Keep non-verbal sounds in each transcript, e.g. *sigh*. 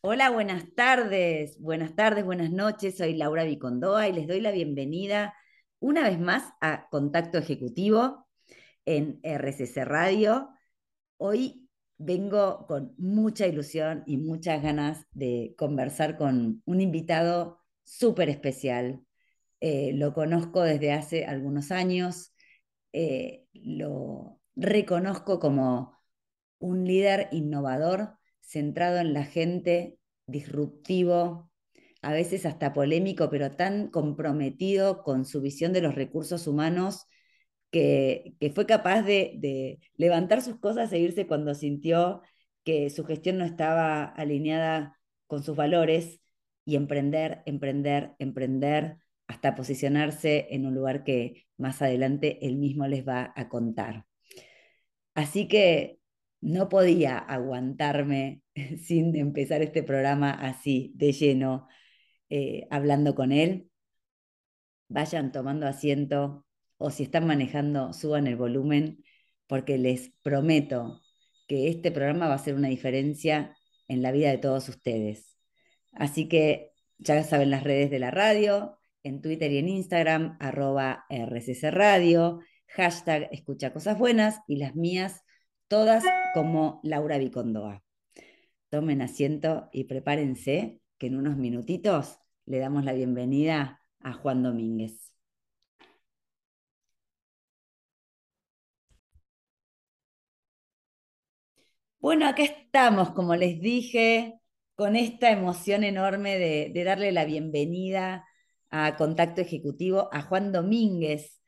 Hola, buenas tardes, buenas tardes, buenas noches. Soy Laura Vicondoa y les doy la bienvenida una vez más a Contacto Ejecutivo en RCC Radio. Hoy vengo con mucha ilusión y muchas ganas de conversar con un invitado súper especial. Eh, lo conozco desde hace algunos años, eh, lo reconozco como un líder innovador centrado en la gente, disruptivo, a veces hasta polémico, pero tan comprometido con su visión de los recursos humanos que, fue capaz de, levantar sus cosas e irse cuando sintió que su gestión no estaba alineada con sus valores y emprender, emprender, emprender hasta posicionarse en un lugar que más adelante él mismo les va a contar. Así que no podía aguantarme *laughs* sin empezar este programa así, de lleno, eh, hablando con él. Vayan tomando asiento o si están manejando, suban el volumen, porque les prometo que este programa va a hacer una diferencia en la vida de todos ustedes. Así que ya saben las redes de la radio, en Twitter y en Instagram, arroba RCC Radio, hashtag escucha cosas buenas y las mías todas como Laura Vicondoa. Tomen asiento y prepárense que en unos minutitos le damos la bienvenida a Juan Domínguez. Bueno, acá estamos, como les dije, con esta emoción enorme de, de darle la bienvenida a Contacto Ejecutivo a Juan Domínguez.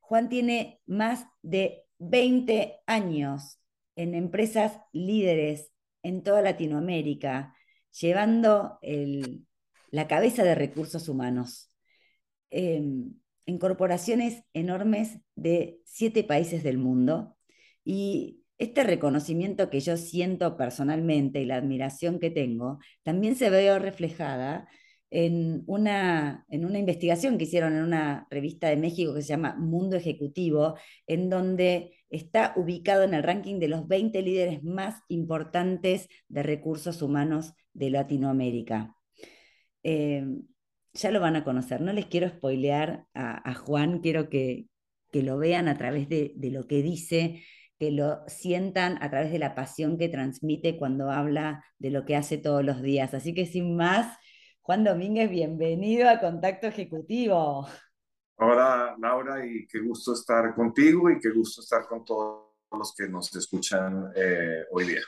Juan tiene más de 20 años en empresas líderes en toda Latinoamérica, llevando la cabeza de recursos humanos em, en corporaciones enormes de siete países del mundo. Y este reconocimiento que yo siento personalmente y la admiración que tengo, también se ve reflejada en una, en una investigación que hicieron en una revista de México que se llama Mundo Ejecutivo, en donde está ubicado en el ranking de los 20 líderes más importantes de recursos humanos de Latinoamérica. Eh, ya lo van a conocer, no les quiero spoilear a, Juan, quiero que, que, lo vean a través de, de lo que dice, que lo sientan a través de la pasión que transmite cuando habla de lo que hace todos los días. Así que sin más, Juan Domínguez, bienvenido a Contacto Ejecutivo. Hola Laura y qué gusto estar contigo y qué gusto estar con todos los que nos escuchan eh, hoy día.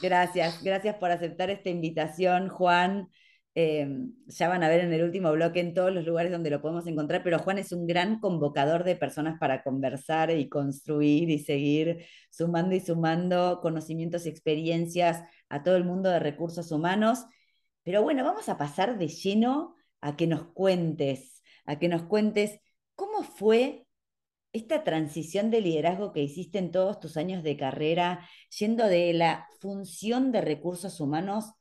Gracias, gracias por aceptar esta invitación, Juan. Em, ya van a ver en el último bloque en todos los lugares donde lo podemos encontrar, pero Juan es un gran convocador de personas para conversar y construir y seguir sumando y sumando conocimientos y experiencias a todo el mundo de recursos humanos. Pero bueno, vamos a pasar de lleno a que nos cuentes, a que nos cuentes cómo fue esta transición de liderazgo que hiciste en todos tus años de carrera, yendo de la función de recursos humanos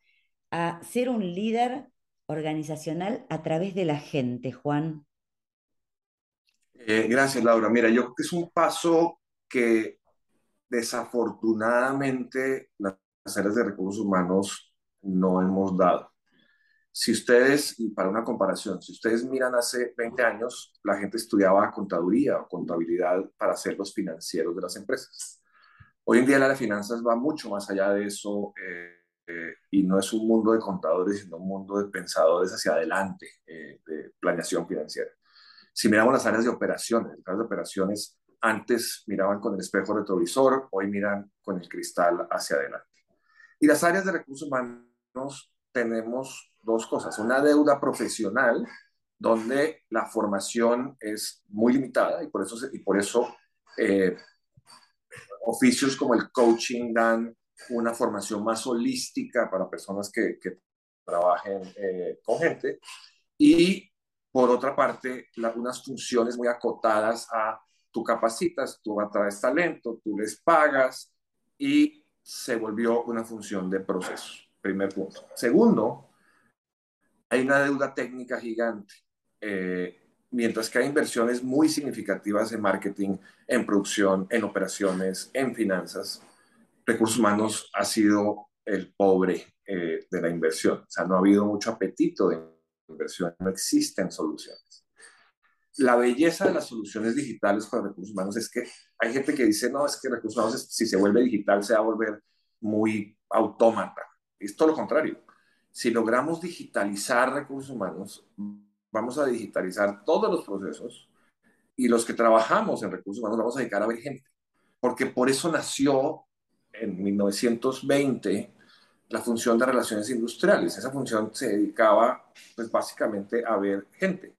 a ser un líder organizacional a través de la gente, Juan. Eh, gracias, Laura. Mira, yo es un paso que desafortunadamente las áreas de recursos humanos no hemos dado. Si ustedes, y para una comparación, si ustedes miran hace 20 años, la gente estudiaba contaduría o contabilidad para ser los financieros de las empresas. Hoy en día la de finanzas va mucho más allá de eso eh, eh, y no es un mundo de contadores, sino un mundo de pensadores hacia adelante, eh, de planeación financiera. Si miramos las áreas de operaciones, las áreas de operaciones antes miraban con el espejo retrovisor, hoy miran con el cristal hacia adelante. Y las áreas de recursos humanos tenemos dos cosas. Una deuda profesional, donde la formación es muy limitada y por eso, y por eso eh, oficios como el coaching dan una formación más holística para personas que, que trabajen eh, con gente. Y por otra parte, unas funciones muy acotadas a tú capacitas, tú atraes talento, tú les pagas y se volvió una función de proceso. Primer punto. Segundo, hay una deuda técnica gigante, eh, mientras que hay inversiones muy significativas en marketing, en producción, en operaciones, en finanzas. Recursos humanos ha sido el pobre eh, de la inversión. O sea, no ha habido mucho apetito de inversión, no existen soluciones. La belleza de las soluciones digitales para recursos humanos es que hay gente que dice, no, es que recursos humanos, si se vuelve digital, se va a volver muy autómata. Es todo lo contrario. Si logramos digitalizar recursos humanos, vamos a digitalizar todos los procesos y los que trabajamos en recursos humanos vamos a dedicar a ver gente. Porque por eso nació en 1920 la función de relaciones industriales. Esa función se dedicaba pues básicamente a ver gente.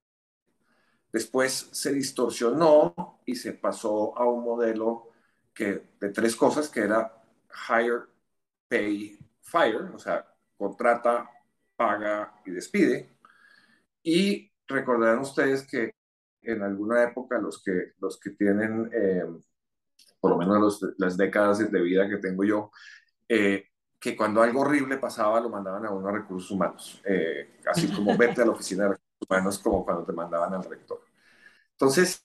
Después se distorsionó y se pasó a un modelo que, de tres cosas que era hire, pay, fire, o sea, contrata, paga y despide. Y recordarán ustedes que en alguna época los que, los que tienen, eh, por lo menos las décadas de vida que tengo yo, eh, que cuando algo horrible pasaba lo mandaban a uno a recursos humanos, eh, así como *laughs* vete a la oficina de recursos humanos como cuando te mandaban al rector. Entonces,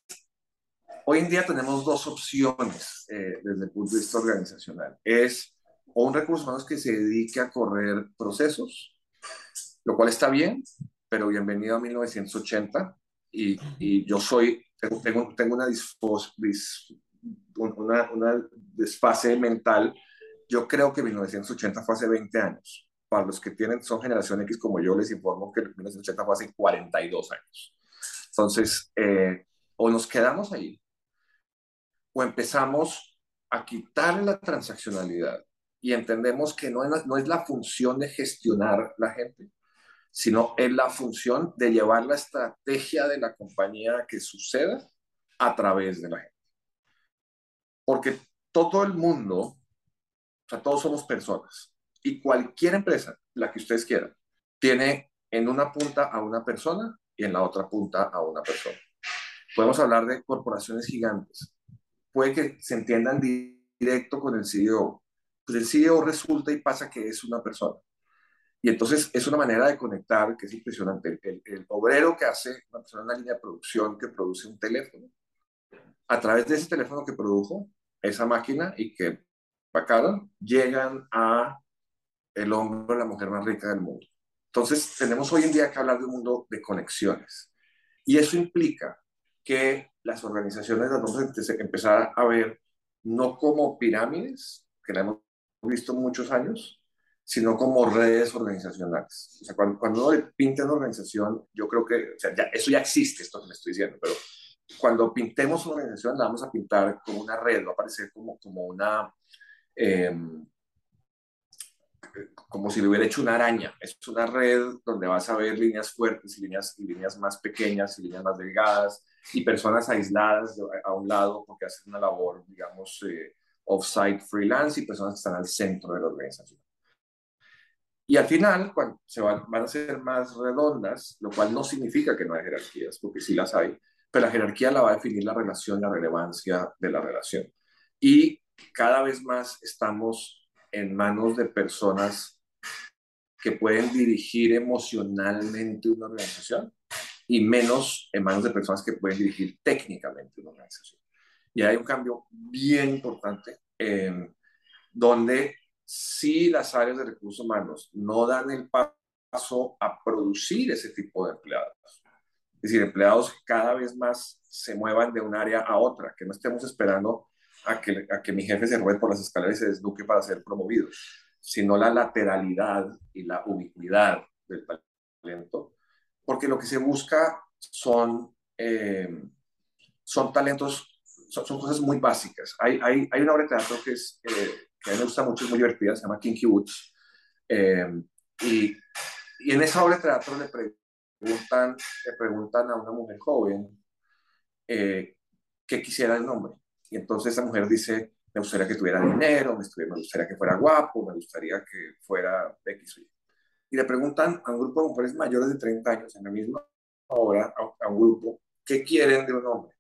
hoy en día tenemos dos opciones desde el punto de vista organizacional. Es o un recurso humanos que se dedique a correr procesos, lo cual está bien, pero bienvenido a 1980 y, y yo soy, tengo, tengo, una, dispos, una, una desfase mental. Yo creo que 1980 fue hace 20 años. Para los que tienen, son generación X como yo, les informo que 1980 fue hace 42 años. Entonces, eh, o nos quedamos ahí, o empezamos a quitarle la transaccionalidad y entendemos que no es, no es la función de gestionar la gente, sino es la función de llevar la estrategia de la compañía que suceda a través de la gente. Porque todo el mundo, o sea, todos somos personas, y cualquier empresa, la que ustedes quieran, tiene en una punta a una persona y en la otra punta a una persona. Podemos hablar de corporaciones gigantes. Puede que se entiendan directo con el CEO, pues el CEO resulta y pasa que es una persona. Y entonces es una manera de conectar que es impresionante. El, obrero que hace una persona en una línea de producción que produce un teléfono, a través de ese teléfono que produjo, esa máquina y que pacaron, llegan a el hombre la mujer más rica del mundo. Entonces tenemos hoy en día que hablar de un mundo de conexiones. Y eso implica que las organizaciones las vamos a empezar a ver no como pirámides, que la hemos visto muchos años, sino como redes organizacionales. O sea, cuando, cuando uno pinta una organización, yo creo que, o sea, ya, eso ya existe, esto que le estoy diciendo, pero cuando pintemos una organización la vamos a pintar como una red, va a parecer como, como una, em, como si le hubiera hecho una araña. Es una red donde vas a ver líneas fuertes y líneas, y líneas más pequeñas y líneas más delgadas y personas aisladas a un lado porque hacen una labor, digamos, eh, off-site freelance y personas que están al centro de la organización. Y al final, cuando se van, van a ser más redondas, lo cual no significa que no hay jerarquías, porque sí las hay, pero la jerarquía la va a definir la relación, la relevancia de la relación. Y cada vez más estamos en manos de personas que pueden dirigir emocionalmente una organización y menos en manos de personas que pueden dirigir técnicamente una organización. Y hay un cambio bien importante eh, donde si las áreas de recursos humanos no dan el paso a producir ese tipo de empleados, es decir, empleados que cada vez más se muevan de un área a otra, que no estemos esperando a que, a que mi jefe se mueva por las escaleras y se desnuque para ser promovido, sino la lateralidad y la ubicuidad del talento, porque lo que se busca son, eh, son talentos son, cosas muy básicas. Hay, hay, hay, una obra de teatro que, es, eh, que a mí me gusta mucho, es muy divertida, se llama Kinky Woods. Eh, y, y, en esa obra de teatro le preguntan, le preguntan a una mujer joven eh, qué quisiera el nombre. Y entonces esa mujer dice, me gustaría que tuviera dinero, me gustaría que fuera guapo, me gustaría que fuera X Y. Y le preguntan a un grupo de mujeres mayores de 30 años en la misma obra, a, a un grupo, ¿qué quieren de un hombre?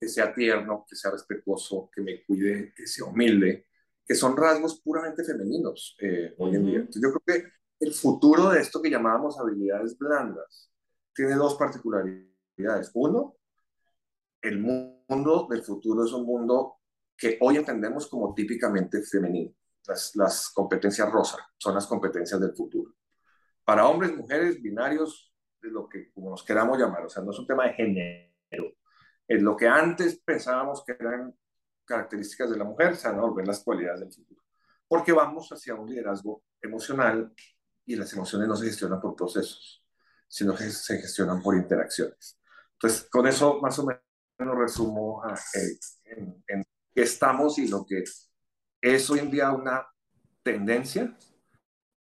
Que sea tierno, que sea respetuoso, que me cuide, que sea humilde, que son rasgos puramente femeninos eh, hoy en día. Entonces, yo creo que el futuro de esto que llamábamos habilidades blandas tiene dos particularidades. Uno, el mundo del futuro es un mundo que hoy entendemos como típicamente femenino. las, las competencias rosa, son las competencias del futuro. Para hombres, mujeres, binarios, de lo que como nos queramos llamar, o sea, no es un tema de género, es lo que antes pensábamos que eran características de la mujer, se van a volver las cualidades del futuro, porque vamos hacia un liderazgo emocional y las emociones no se gestionan por procesos, sino que se gestionan por interacciones. Entonces, con eso más o menos resumo a, eh, en, en qué estamos y lo que es hoy en día una tendencia,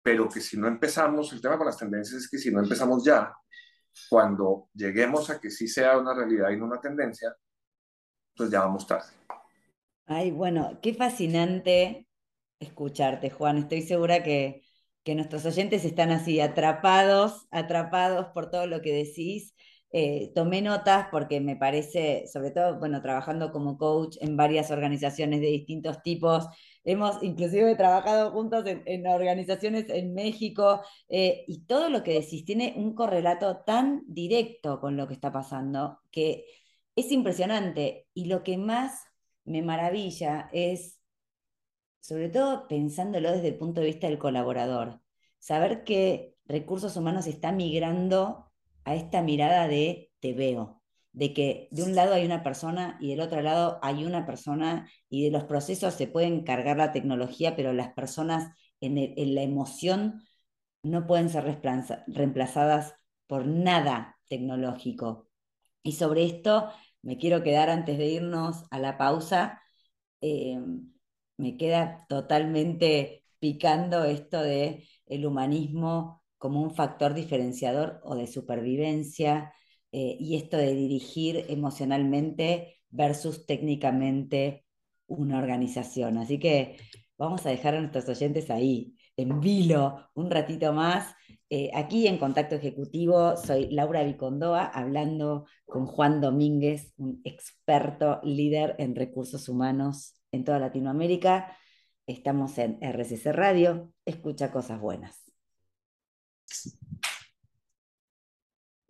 pero que si no empezamos, el tema con las tendencias es que si no empezamos ya, cuando lleguemos a que sí sea una realidad y no una tendencia, pues ya vamos tarde. Ay, bueno, qué fascinante escucharte, Juan. Estoy segura que, que nuestros oyentes están así atrapados, atrapados por todo lo que decís. Eh, tomé notas porque me parece, sobre todo, bueno, trabajando como coach en varias organizaciones de distintos tipos, hemos inclusive trabajado juntos en, organizaciones en México eh, y todo lo que decís tiene un correlato tan directo con lo que está pasando que es impresionante. Y lo que más me maravilla es, sobre todo pensándolo desde el punto de vista del colaborador, saber que recursos humanos está migrando a esta mirada de te veo, de que de un lado hay una persona y del otro lado hay una persona y de los procesos se pueden cargar la tecnología, pero las personas en, la emoción no pueden ser reemplazadas por nada tecnológico. Y sobre esto me quiero quedar antes de irnos a la pausa. Eh, me queda totalmente picando esto de el humanismo como un factor diferenciador o de supervivencia, eh, y esto de dirigir emocionalmente versus técnicamente una organización. Así que vamos a dejar a nuestros oyentes ahí, en vilo, un ratito más. Eh, aquí en Contacto Ejecutivo soy Laura Vicondoa, hablando con Juan Domínguez, un experto líder en recursos humanos en toda Latinoamérica. Estamos en RCC Radio, escucha cosas buenas.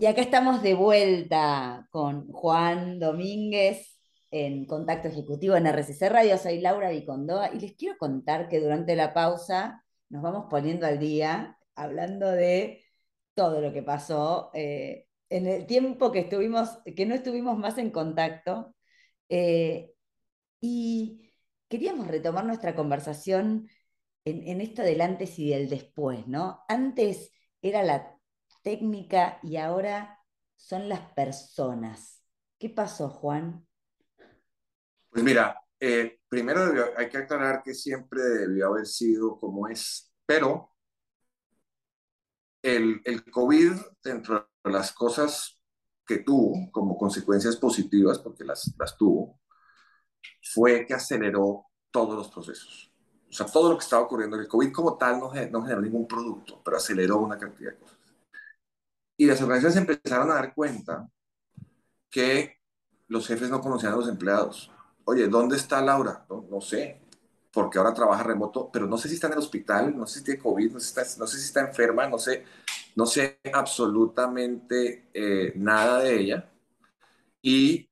Y acá estamos de vuelta con Juan Domínguez en Contacto Ejecutivo en RCC Radio. Soy Laura Vicondoa y les quiero contar que durante la pausa nos vamos poniendo al día hablando de todo lo que pasó eh, en el tiempo que, estuvimos, que no estuvimos más en contacto. Eh, y queríamos retomar nuestra conversación en, en esto del antes y del después, ¿no? Antes era la técnica y ahora son las personas. ¿Qué pasó, Juan? Pues mira, eh, primero hay que aclarar que siempre debió haber sido como es, pero el, el COVID, dentro de las cosas que tuvo como consecuencias positivas, porque las, las tuvo, fue que aceleró todos los procesos. O sea, todo lo que estaba ocurriendo, el COVID como tal no, no generó ningún producto, pero aceleró una cantidad de cosas. Y las organizaciones empezaron a dar cuenta que los jefes no conocían a los empleados. Oye, ¿dónde está Laura? No, sé, porque ahora trabaja remoto, pero no sé si está en el hospital, no sé si tiene COVID, no sé si está, no sé si está enferma, no sé, no sé absolutamente eh, nada de ella. Y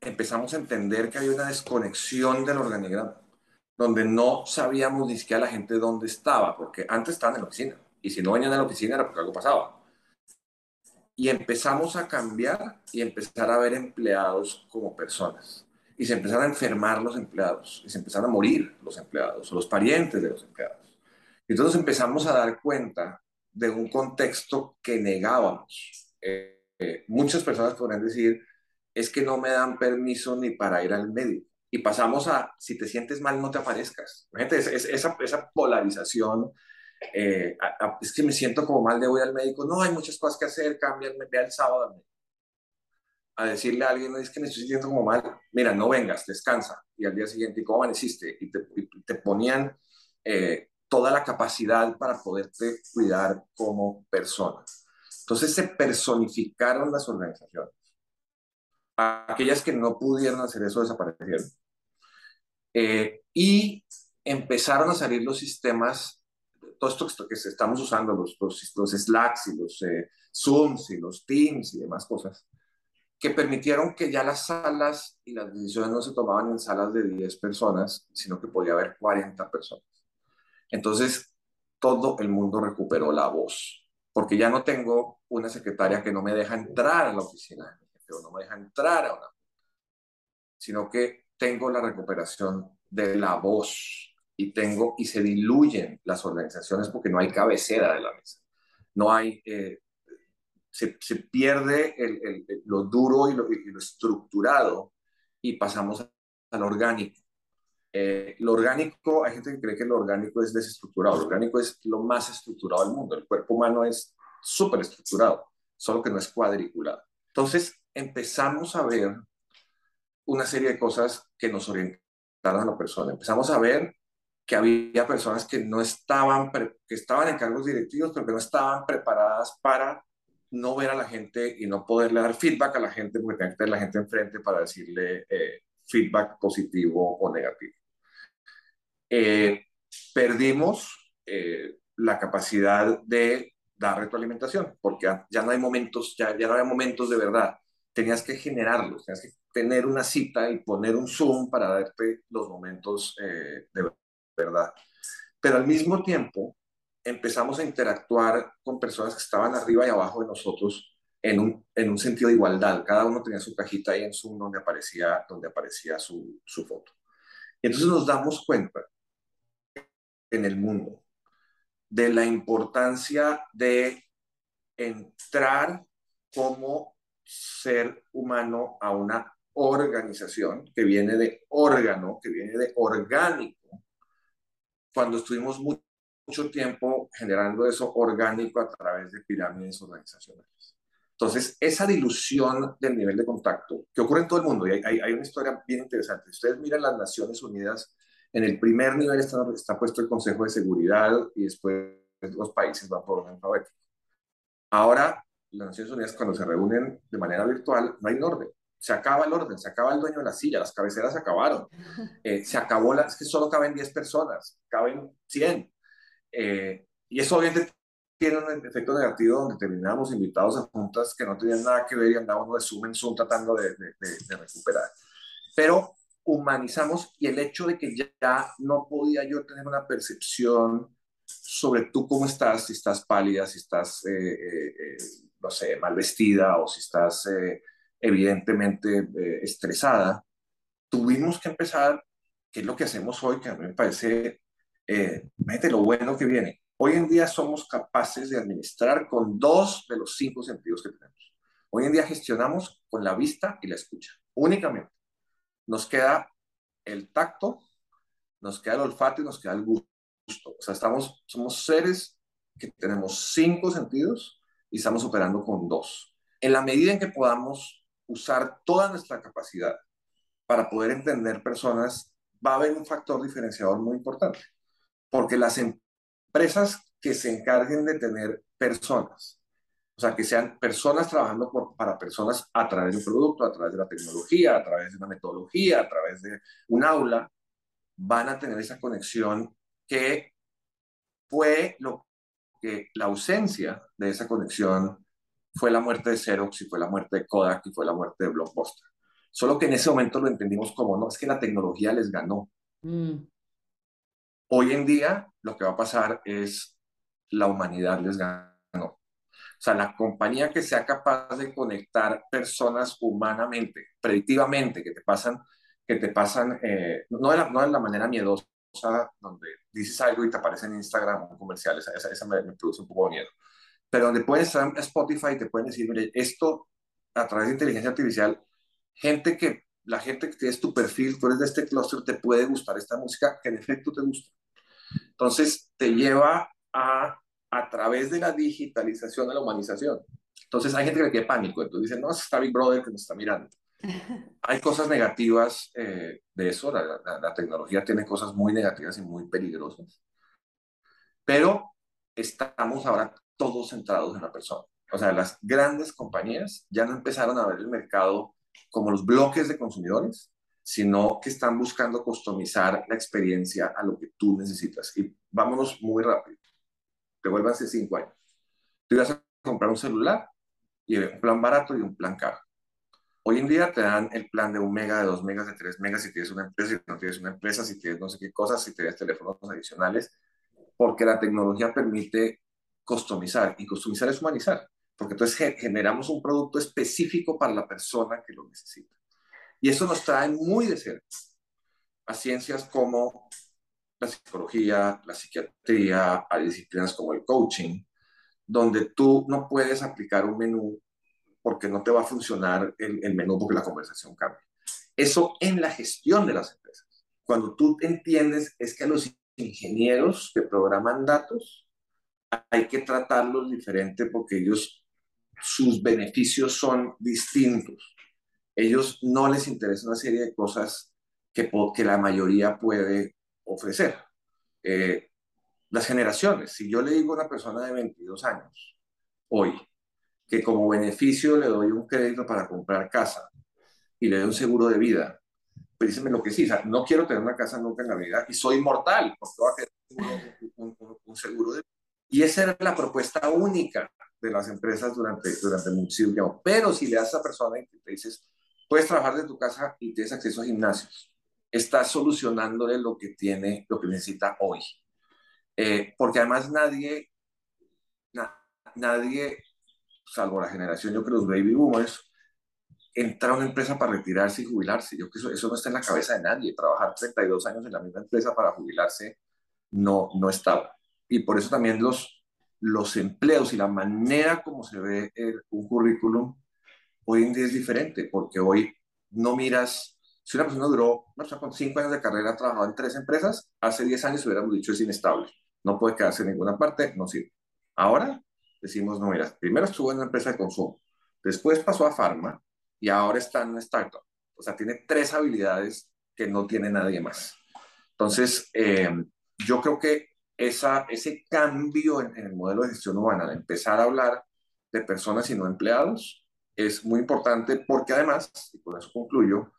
empezamos a entender que había una desconexión del organigrama donde no sabíamos ni siquiera la gente dónde estaba, porque antes estaban en la oficina, y si no venían a la oficina era porque algo pasaba. Y empezamos a cambiar y empezar a ver empleados como personas. Y se empezaron a enfermar los empleados, y se empezaron a morir los empleados, o los parientes de los empleados. Y entonces empezamos a dar cuenta de un contexto que negábamos. Eh, muchas personas podrían decir, es que no me dan permiso ni para ir al médico y pasamos a, si te sientes mal, no te aparezcas. Gente, es, esa, esa, polarización, eh, es que me siento como mal de voy al médico, no, hay muchas cosas que hacer, me ve el sábado A decirle a alguien, es que me estoy sintiendo como mal, mira, no vengas, descansa. Y al día siguiente, ¿y cómo amaneciste? Y te, te ponían eh, toda la capacidad para poderte cuidar como persona. Entonces se personificaron las organizaciones. Aquellas que no pudieron hacer eso desaparecieron. Eh, y empezaron a salir los sistemas, todo esto que estamos usando, los, los, Slacks y los eh, Zooms y los Teams y demás cosas, que permitieron que ya las salas y las decisiones no se tomaban en salas de 10 personas, sino que podía haber 40 personas. Entonces, todo el mundo recuperó la voz, porque ya no tengo una secretaria que no me deja entrar a la oficina, o no me deja entrar a una, sino que tengo la recuperación de la voz y tengo y se diluyen las organizaciones porque no hay cabecera de la mesa, no hay eh, se, se, pierde el, el, lo duro y lo, y lo, estructurado y pasamos al orgánico. Eh, lo orgánico, hay gente que cree que lo orgánico es desestructurado, lo orgánico es lo más estructurado del mundo, el cuerpo humano es súper estructurado, solo que no es cuadriculado. Entonces empezamos a ver una serie de cosas que nos orientaron a la persona. Empezamos a ver que había personas que no estaban, que estaban en cargos directivos, pero que no estaban preparadas para no ver a la gente y no poderle dar feedback a la gente porque tenía que tener la gente enfrente para decirle eh, feedback positivo o negativo. Eh, perdimos eh, la capacidad de dar retroalimentación porque ya no hay momentos, ya, ya no hay momentos de verdad. Tenías que generarlos, tenías que tener una cita y poner un Zoom para darte los momentos de verdad. Pero al mismo tiempo, empezamos a interactuar con personas que estaban arriba y abajo de nosotros en un, en un sentido de igualdad. Cada uno tenía su cajita ahí en Zoom donde aparecía, donde aparecía su, su foto. Y entonces nos damos cuenta en el mundo de la importancia de entrar como ser humano a una organización que viene de órgano, que viene de orgánico, cuando estuvimos muy mucho tiempo generando eso orgánico a través de pirámides organizacionales. Entonces, esa dilución del nivel de contacto que ocurre en todo el mundo, y hay, hay una historia bien interesante. Ustedes miran las Naciones Unidas, en el primer nivel está, está puesto el Consejo de Seguridad y después los países van por orden alfabético. Ahora, las Naciones Unidas cuando se reúnen de manera virtual, no hay orden. Se acaba el orden, se acaba el dueño de la silla, las cabeceras se acabaron. *laughs* Eh, se acabó, la, es que solo caben 10 personas, caben 100. Eh, y eso obviamente tiene un efecto negativo donde terminamos invitados a juntas que no tenían nada que ver y andábamos de zoom en zoom tratando de, de, de, recuperar. Pero humanizamos y el hecho de que ya no podía yo tener una percepción sobre tú cómo estás, si estás pálida, si estás, eh, eh, no sé, mal vestida o si estás evidentemente estresada, tuvimos que empezar, que es lo que hacemos hoy, que a mí me parece eh, lo bueno que viene. Hoy en día somos capaces de administrar con dos de los cinco sentidos que tenemos. Hoy en día gestionamos con la vista y la escucha, únicamente. Nos queda el tacto, nos queda el olfato y nos queda el gusto. O sea, estamos, somos seres que tenemos cinco sentidos y estamos operando con dos. En la medida en que podamos usar toda nuestra capacidad para poder entender personas, va a haber un factor diferenciador muy importante porque las empresas que se encarguen de tener personas, o sea, que sean personas trabajando por, para personas a través de un producto, a través de la tecnología, a través de una metodología, a través de un aula, van a tener esa conexión que fue lo que la ausencia de esa conexión fue la muerte de Xerox y fue la muerte de Kodak y fue la muerte de Blockbuster. Solo que en ese momento lo entendimos como, no, es que la tecnología les ganó. Mm. Hoy en día lo que va a pasar es la humanidad les ganó. O sea, la compañía que sea capaz de conectar personas humanamente, predictivamente, que te pasan, que te pasan, eh, no, de la, no de la manera miedosa, donde dices algo y te aparece en Instagram un comercial, esa, esa, me, me, produce un poco de miedo. Pero donde puedes estar en Spotify y te pueden decir, mire, esto a través de inteligencia artificial, gente que, la gente que tienes tu perfil, tú eres de este clúster, te puede gustar esta música que en efecto te gusta. Entonces, te lleva a, a través de la digitalización a la humanización. Entonces, hay gente que le tiene pánico. Entonces dicen, no, está Big Brother que nos está mirando. *laughs* Hay cosas negativas eh, de eso. La, la, la, tecnología tiene cosas muy negativas y muy peligrosas. Pero estamos ahora todos centrados en la persona. O sea, las grandes compañías ya no empezaron a ver el mercado como los bloques de consumidores, sino que están buscando customizar la experiencia a lo que tú necesitas. Y vámonos muy rápido. Hace cinco años. Tú ibas a comprar un celular y un plan barato y un plan caro. Hoy en día te dan el plan de un mega, de dos megas, de tres megas si tienes una empresa, si no tienes una empresa, si tienes no sé qué cosas, si tienes teléfonos adicionales. porque la tecnología permite customizar y customizar es humanizar, porque entonces generamos un producto específico para la persona que lo necesita. Y eso nos trae muy de cerca a ciencias como la psicología, la psiquiatría, a disciplinas como el coaching, donde tú no puedes aplicar un menú porque no te va a funcionar el, el menú porque la conversación cambia. Eso en la gestión de las empresas. Cuando tú entiendes es que a los ingenieros que programan datos hay que tratarlos diferente porque ellos, sus beneficios son distintos. Ellos no les interesa una serie de cosas que, que la mayoría puede ofrecer. Eh, las generaciones, si yo le digo a una persona de 22 años, hoy, que como beneficio le doy un crédito para comprar casa y le doy un seguro de vida, pues díseme lo que sí, o sea, no quiero tener una casa nunca en la vida y soy mortal, porque voy a un, un, seguro de vida. Y esa era la propuesta única de las empresas durante, durante muchísimo tiempo. Pero si le das a esa persona y te dices, puedes trabajar de tu casa y tienes acceso a gimnasios, estás solucionándole lo que tiene, lo que necesita hoy. Eh, porque además nadie, nadie salvo la generación, yo creo, los baby boomers, entra a una empresa para retirarse y jubilarse. Yo creo que eso, no está en la cabeza de nadie. Trabajar 32 años en la misma empresa para jubilarse no, no estaba. Y por eso también los, los empleos y la manera como se ve un currículum hoy en día es diferente, porque hoy no miras, si una persona duró, no sé, con 5 años de carrera, ha trabajado en tres empresas, hace 10 años hubiéramos dicho es inestable, no puede quedarse en ninguna parte, no sirve. Ahora decimos, no, mira, primero estuvo en una empresa de consumo, después pasó a Pharma y ahora está en una startup. O sea, tiene tres habilidades que no tiene nadie más. Entonces, eh, yo creo que esa, ese cambio en, el modelo de gestión humana, de empezar a hablar de personas y no empleados, es muy importante porque además, y con eso concluyo,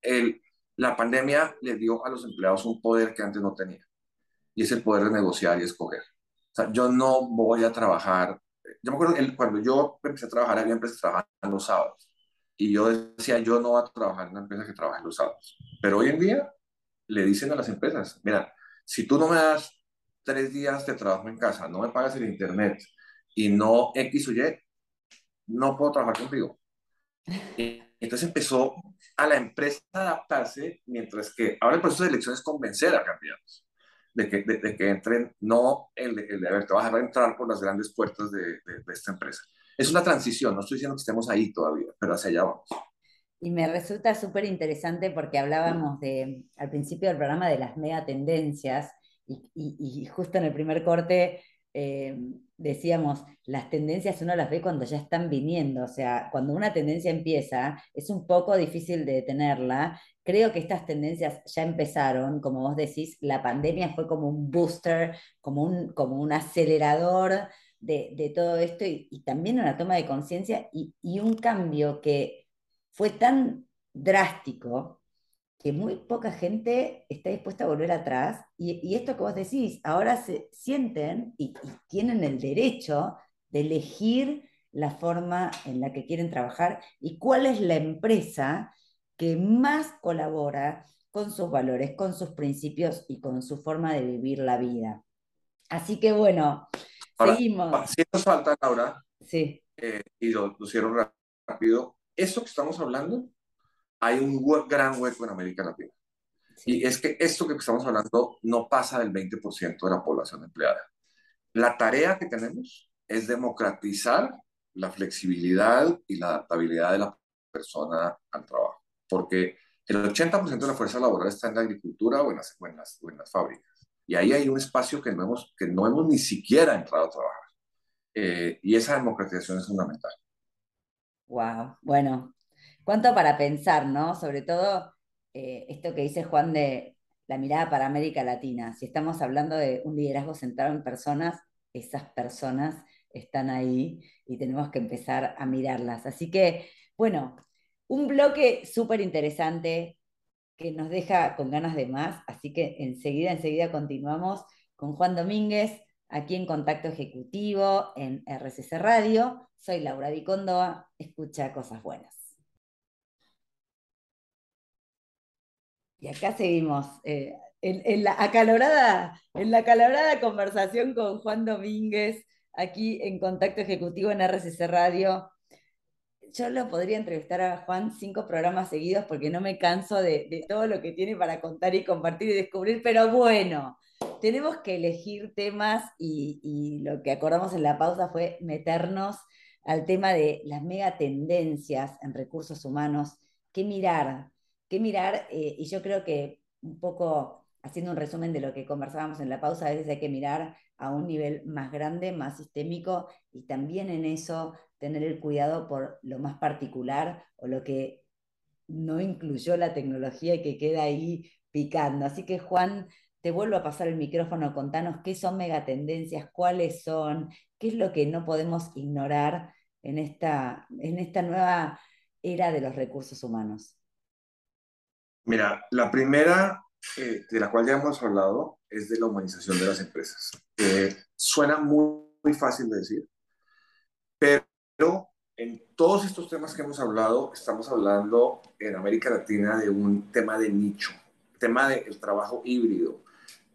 el, la pandemia le dio a los empleados un poder que antes no tenía, y es el poder de negociar y escoger. O sea, yo no voy a trabajar. Yo me acuerdo cuando yo empecé a trabajar, había empresas que trabajaban los sábados. Y yo decía, yo no voy a trabajar en una empresa que trabaje los sábados. Pero hoy en día le dicen a las empresas, mira, si tú no me das tres días de trabajo en casa, no me pagas el internet y no X o Y, no puedo trabajar contigo. Entonces empezó a la empresa a adaptarse, mientras que ahora el proceso de elección es convencer a candidatos de que, de, que entren, no el de, el de, a ver, te vas a entrar por las grandes puertas de, de, esta empresa. Es una transición, no estoy diciendo que estemos ahí todavía, pero hacia allá vamos. Y me resulta súper interesante porque hablábamos de, al principio del programa de las mega tendencias y, justo en el primer corte eh, decíamos, las tendencias uno las ve cuando ya están viniendo, o sea, cuando una tendencia empieza, es un poco difícil de detenerla. Creo que estas tendencias ya empezaron, como vos decís, la pandemia fue como un booster, como un, como un acelerador de, de todo esto y, y, también una toma de conciencia y, y un cambio que fue tan drástico que muy poca gente está dispuesta a volver atrás. Y, esto que vos decís, ahora se sienten y, tienen el derecho de elegir la forma en la que quieren trabajar y cuál es la empresa que más colabora con sus valores, con sus principios y con su forma de vivir la vida. Así que bueno, seguimos. Si nos falta, Laura, sí. Eh, y lo, lo cierro rápido, eso que estamos hablando hay un gran hueco en América Latina. Y es que esto que estamos hablando no pasa del 20% de la población empleada. La tarea que tenemos es democratizar la flexibilidad y la adaptabilidad de la persona al trabajo, porque el 80% de la fuerza laboral está en la agricultura o en las, en las, fábricas. Y ahí hay un espacio que no hemos, que no hemos ni siquiera entrado a trabajar. Eh, y esa democratización es fundamental. Wow, bueno, cuánto para pensar, ¿no? Sobre todo eh, esto que dice Juan de la mirada para América Latina. Si estamos hablando de un liderazgo centrado en personas, esas personas están ahí y tenemos que empezar a mirarlas. Así que, bueno, un bloque súper interesante que nos deja con ganas de más, así que enseguida, enseguida continuamos con Juan Domínguez, aquí en Contacto Ejecutivo, en RCC Radio. Soy Laura Vicondoa, escucha cosas buenas. Y acá seguimos. Eh, en, la acalorada, en la acalorada conversación con Juan Domínguez, aquí en Contacto Ejecutivo en RCC Radio. Yo lo podría entrevistar a Juan cinco programas seguidos porque no me canso de, todo lo que tiene para contar y compartir y descubrir, pero bueno, tenemos que elegir temas y, y lo que acordamos en la pausa fue meternos al tema de las megatendencias en recursos humanos, qué mirar, qué mirar, eh, y yo creo que un poco haciendo un resumen de lo que conversábamos en la pausa, a veces hay que mirar a un nivel más grande, más sistémico, y también en eso tener el cuidado por lo más particular o lo que no incluyó la tecnología y que queda ahí picando. Así que Juan, te vuelvo a pasar el micrófono, contanos qué son megatendencias, cuáles son, qué es lo que no podemos ignorar en esta, en esta nueva era de los recursos humanos. Mira, la primera eh, de la cual ya hemos hablado es de la humanización de las empresas. Eh, suena muy, muy fácil de decir, pero en todos estos temas que hemos hablado, estamos hablando en América Latina de un tema de nicho, tema del trabajo híbrido.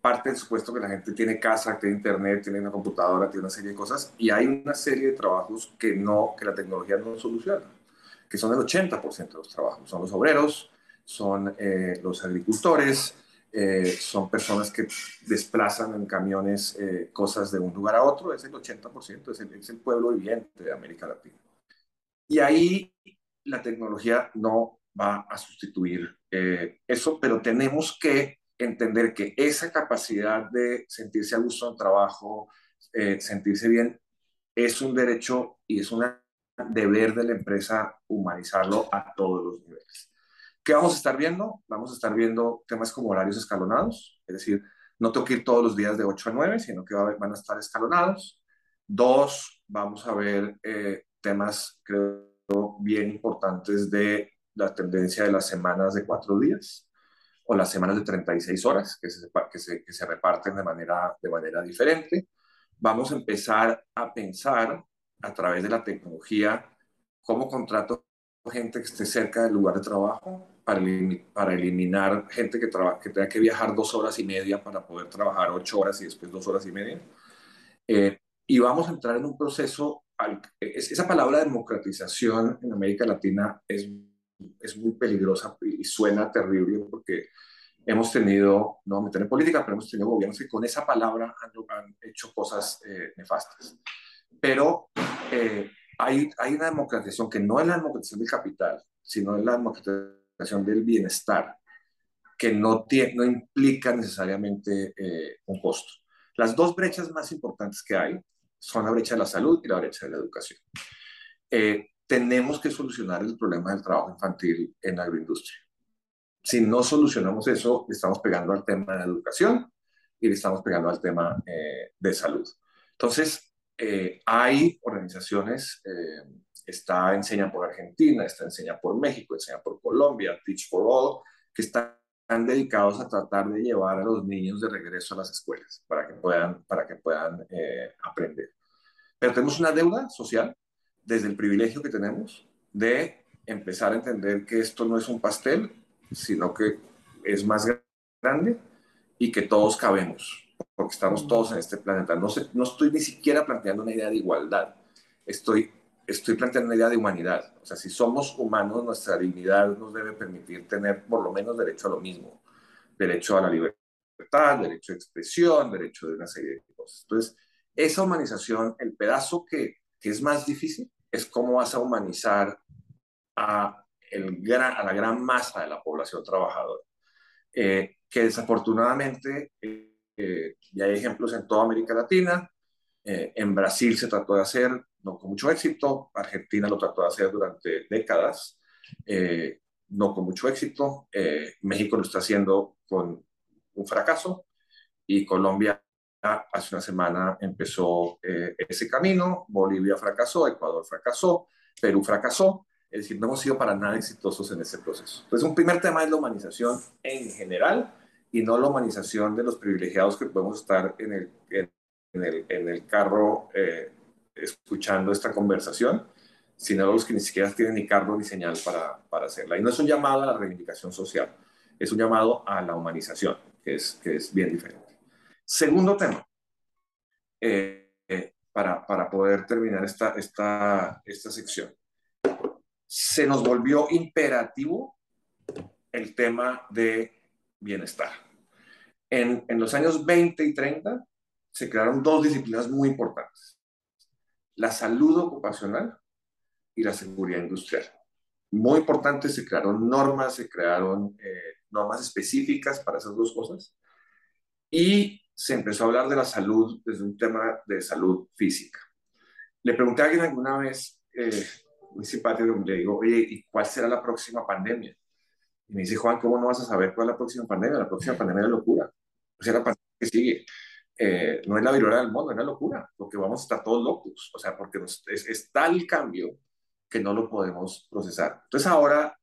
Parte del supuesto que la gente tiene casa, tiene internet, tiene una computadora, tiene una serie de cosas, y hay una serie de trabajos que, no, que la tecnología no soluciona, que son el 80% de los trabajos. Son los obreros, son eh, los agricultores, eh, son personas que desplazan en camiones eh, cosas de un lugar a otro, es el 80%, es el, es el pueblo viviente de América Latina. Y ahí la tecnología no va a sustituir eso, pero tenemos que entender que esa capacidad de sentirse a gusto en trabajo, sentirse bien, es un derecho y es un deber de la empresa humanizarlo a todos los niveles. ¿Qué vamos a estar viendo? Vamos a estar viendo temas como horarios escalonados, es decir, no tengo que ir todos los días de 8 a 9, sino que van a estar escalonados. Dos, vamos a ver eh, temas, creo, bien importantes de la tendencia de las semanas de cuatro días o las semanas de 36 horas, que se, que se, que se reparten de manera, de manera diferente. Vamos a empezar a pensar a través de la tecnología cómo contrato gente que esté cerca del lugar de trabajo, para, para eliminar gente que, que tenga que viajar dos horas y media para poder trabajar ocho horas y después dos horas y media. Eh, y vamos a entrar en un proceso, esa palabra democratización en América Latina es, es muy peligrosa y suena terrible porque hemos tenido, no meter en política, pero hemos tenido gobiernos que con esa palabra han, hecho cosas eh, nefastas. Pero eh, hay, hay una democratización que no es la democratización del capital, sino es la democratización del bienestar, que no, tiene, no implica necesariamente eh, un costo. Las dos brechas más importantes que hay son la brecha de la salud y la brecha de la educación. Eh, tenemos que solucionar el problema del trabajo infantil en la agroindustria. Si no solucionamos eso, le estamos pegando al tema de la educación y le estamos pegando al tema eh, de salud. Entonces, hay organizaciones está Enseña por Argentina, está Enseña por México, Enseña por Colombia, Teach for All, que están dedicados a tratar de llevar a los niños de regreso a las escuelas para que puedan, para que puedan eh, aprender. Pero tenemos una deuda social desde el privilegio que tenemos de empezar a entender que esto no es un pastel, sino que es más grande y que todos cabemos, porque estamos todos en este planeta. No, no estoy ni siquiera planteando una idea de igualdad, estoy estoy planteando una idea de humanidad. O sea, si somos humanos, nuestra dignidad nos debe permitir tener por lo menos derecho a lo mismo. Derecho a la libertad, derecho a expresión, derecho de una serie de cosas. Entonces, esa humanización, el pedazo que, que es más difícil, es cómo vas a humanizar a, el gran, a la gran masa de la población trabajadora. Eh, que desafortunadamente, eh, ya hay ejemplos en toda América Latina, eh, en Brasil se trató de hacer, no con mucho éxito. Argentina lo trató de hacer durante décadas, eh, no con mucho éxito. Eh, México lo está haciendo con un fracaso y Colombia hace una semana empezó ese camino. Bolivia fracasó, Ecuador fracasó, Perú fracasó. Es decir, no hemos sido para nada exitosos en ese proceso. Entonces, un primer tema es la humanización en general y no la humanización de los privilegiados que podemos estar en el, en el, en el carro eh, escuchando esta conversación, sino los que ni siquiera tienen ni carro ni señal para, para hacerla. Y no es un llamado a la reivindicación social, es un llamado a la humanización. que es, que es bien diferente. Segundo tema, eh, eh, para, para, poder terminar esta, esta, esta sección. Se nos volvió imperativo el tema de bienestar. En, en los años 20 y 30 se crearon dos disciplinas muy importantes. La salud ocupacional y la seguridad industrial. Muy importante, se crearon normas, se crearon eh, normas específicas para esas dos cosas. Y se empezó a hablar de la salud desde un tema de salud física. Le pregunté a alguien alguna vez, eh, muy simpático, le digo, oye, ¿y cuál será la próxima pandemia? Y me dice, Juan, ¿cómo no vas a saber cuál es la próxima pandemia? La próxima pandemia es locura. Sea, la pandemia que sigue. Eh, no es la viruela del mundo, es la locura, porque vamos a estar todos locos, o sea, porque es, es, tal cambio que no lo podemos procesar. Entonces ahora,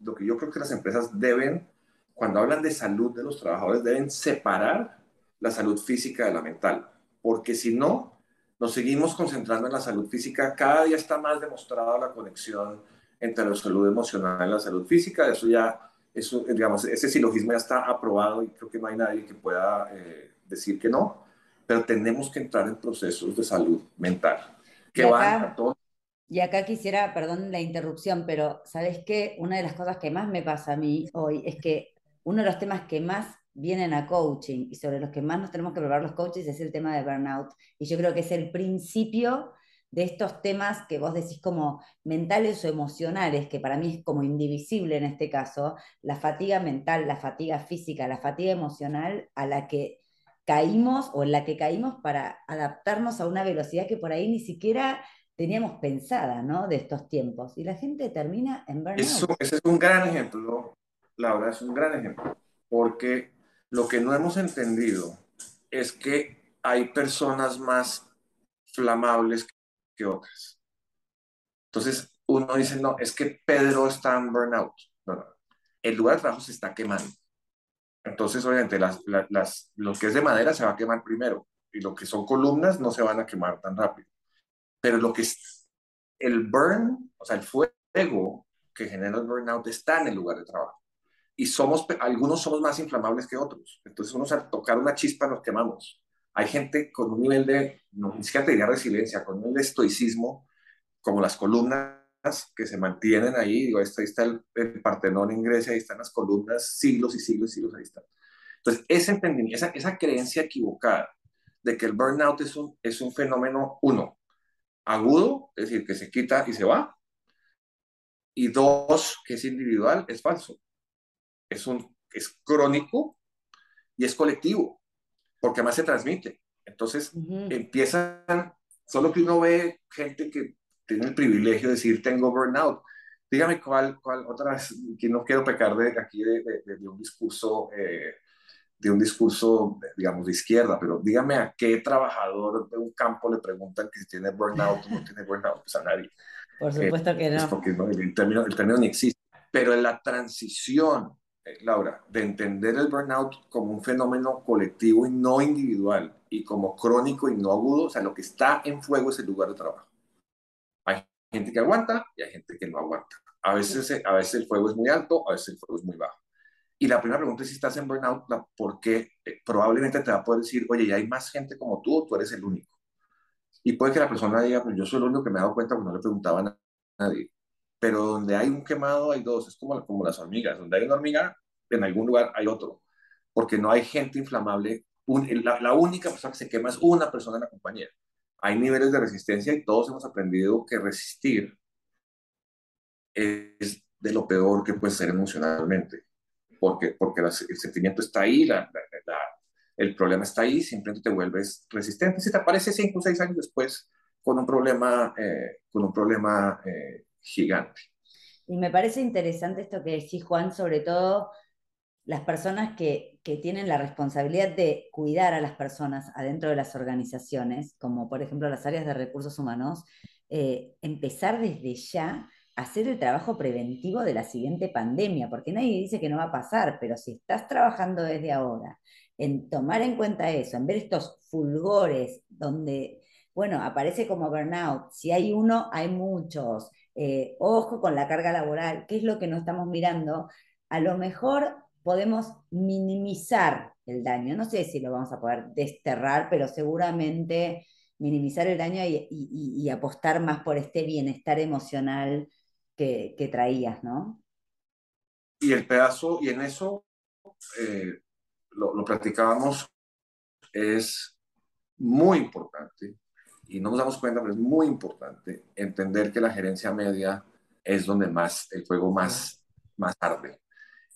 lo que yo creo que las empresas deben, cuando hablan de salud de los trabajadores, deben separar la salud física de la mental, porque si no, nos seguimos concentrando en la salud física, cada día está más demostrada la conexión entre la salud emocional y la salud física, eso ya, eso, digamos, ese silogismo ya está aprobado y creo que no hay nadie que pueda eh, decir que no, pero tenemos que entrar en procesos de salud mental que van a todo. Y acá quisiera, perdón la interrupción, pero ¿sabes qué? Una de las cosas que más me pasa a mí hoy es que uno de los temas que más vienen a coaching y sobre los que más nos tenemos que preparar los coaches es el tema de burnout. Y yo creo que es el principio de estos temas que vos decís como mentales o emocionales, que para mí es como indivisible en este caso, la fatiga mental, la fatiga física, la fatiga emocional a la que caímos o en la que caímos para adaptarnos a una velocidad que por ahí ni siquiera teníamos pensada, ¿no? De estos tiempos. Y la gente termina en burnout. Eso, ese es un gran ejemplo, Laura, es un gran ejemplo, porque lo que no hemos entendido es que hay personas más flamables que otras. Entonces, uno dice, no, es que Pedro está en burnout. No, no. El lugar de trabajo se está quemando. Entonces, obviamente, las, las, lo que es de madera se va a quemar primero y lo que son columnas no se van a quemar tan rápido. Pero lo que es el burn, o sea, el fuego que genera el burnout está en el lugar de trabajo y somos, algunos somos más inflamables que otros. Entonces, unos al tocar una chispa nos quemamos. Hay gente con un nivel de, no, ni siquiera te diría resiliencia, con un nivel de estoicismo, como las columnas que se mantienen ahí. Digo, ahí está, el, Partenón en Grecia, ahí están las columnas, siglos y siglos y siglos, ahí están. Entonces, ese entendimiento, esa, esa creencia equivocada de que el burnout es un, es un fenómeno, uno, agudo, es decir, que se quita y se va, y dos, que es individual, es falso es, un, es crónico y es colectivo, porque además se transmite. Entonces empiezan, solo que uno ve gente que tiene el privilegio de decir tengo burnout. Dígame cuál, cuál otra vez, que no quiero pecar de aquí de, de, un discurso, eh, de un discurso, digamos, de izquierda, pero dígame a qué trabajador de un campo le preguntan que si tiene burnout o no tiene burnout, pues a nadie. Por supuesto que no. porque el, término, el término ni existe. Pero en la transición eh, Laura, de entender el burnout como un fenómeno colectivo y no individual, y como crónico y no agudo, o sea, lo que está en fuego es el lugar de trabajo. Hay gente que aguanta y hay gente que no aguanta. A veces, a veces el fuego es muy alto, a veces el fuego es muy bajo. Y la primera pregunta es si estás en burnout, porque eh, probablemente te va a poder decir, oye, ya hay más gente como tú, o tú eres el único. Y puede que la persona diga, pues yo soy el único que me he dado cuenta, porque no le preguntaba a nadie pero donde hay un quemado hay dos, es como, como las hormigas, donde hay una hormiga, en algún lugar hay otro, porque no hay gente inflamable, la, única persona que se quema es una persona en la compañía. Hay niveles de resistencia y todos hemos aprendido que resistir es de lo peor que puede ser emocionalmente, porque, porque el sentimiento está ahí, la, el problema está ahí, simplemente te vuelves resistente. Si te aparece cinco o seis años después con un problema, eh, con un problema eh, gigante. Y me parece interesante esto que decís, Juan, sobre todo las personas que, que, tienen la responsabilidad de cuidar a las personas adentro de las organizaciones, como por ejemplo las áreas de recursos humanos, eh, empezar desde ya a hacer el trabajo preventivo de la siguiente pandemia, porque nadie dice que no va a pasar, pero si estás trabajando desde ahora en tomar en cuenta eso, en ver estos fulgores donde, bueno, aparece como burnout, si hay uno, hay muchos, eh, ojo con la carga laboral, ¿qué es lo que no estamos mirando? A lo mejor podemos minimizar el daño. No sé si lo vamos a poder desterrar, pero seguramente minimizar el daño y, apostar más por este bienestar emocional que, traías, ¿no? Y el pedazo, y en eso eh, lo, lo platicábamos, es muy importante, y no nos damos cuenta, pero es muy importante entender que la gerencia media es donde más el fuego más, más arde.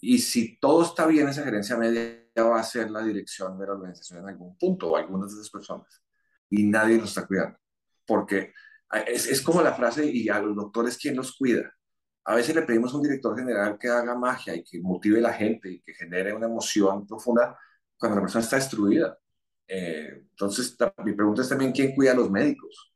Y si todo está bien, esa gerencia media va a ser la dirección de la organización en algún punto o algunas de esas personas. Y nadie los está cuidando. Porque es, es como la frase, y a los doctores, ¿quién los cuida? A veces le pedimos a un director general que haga magia y que motive a la gente y que genere una emoción profunda cuando la persona está destruida. Eh, entonces, mi pregunta es también, ¿quién cuida a los médicos?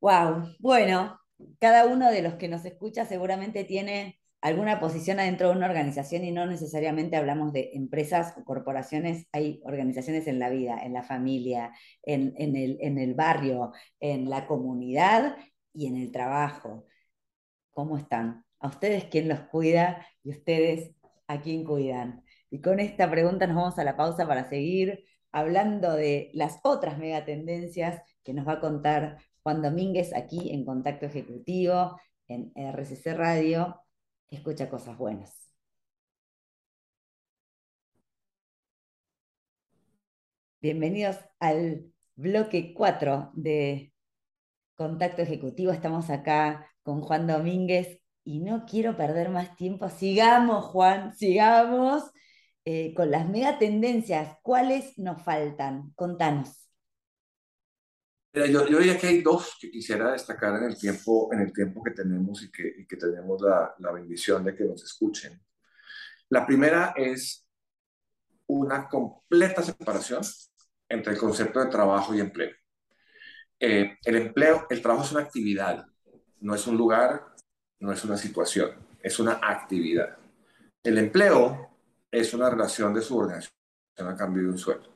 Wow, bueno, cada uno de los que nos escucha seguramente tiene alguna posición adentro de una organización y no necesariamente hablamos de empresas o corporaciones, hay organizaciones en la vida, en la familia, en, el, en el barrio, en la comunidad y en el trabajo. ¿Cómo están? ¿A ustedes quién los cuida y ustedes a quién cuidan? Y con esta pregunta nos vamos a la pausa para seguir hablando de las otras megatendencias que nos va a contar Juan Domínguez aquí en Contacto Ejecutivo, en RCC Radio. Escucha cosas buenas. Bienvenidos al bloque 4 de Contacto Ejecutivo. Estamos acá con Juan Domínguez y no quiero perder más tiempo. Sigamos, Juan, sigamos eh, con las megatendencias, ¿cuáles nos faltan? Contanos. yo, yo, diría que hay dos que quisiera destacar en el tiempo, en el tiempo que tenemos y que, y que tenemos la, la, bendición de que nos escuchen. La primera es una completa separación entre el concepto de trabajo y empleo. Eh, el empleo, el trabajo es una actividad, no es un lugar, no es una situación, es una actividad. El empleo es una relación de subordinación a cambio de un sueldo.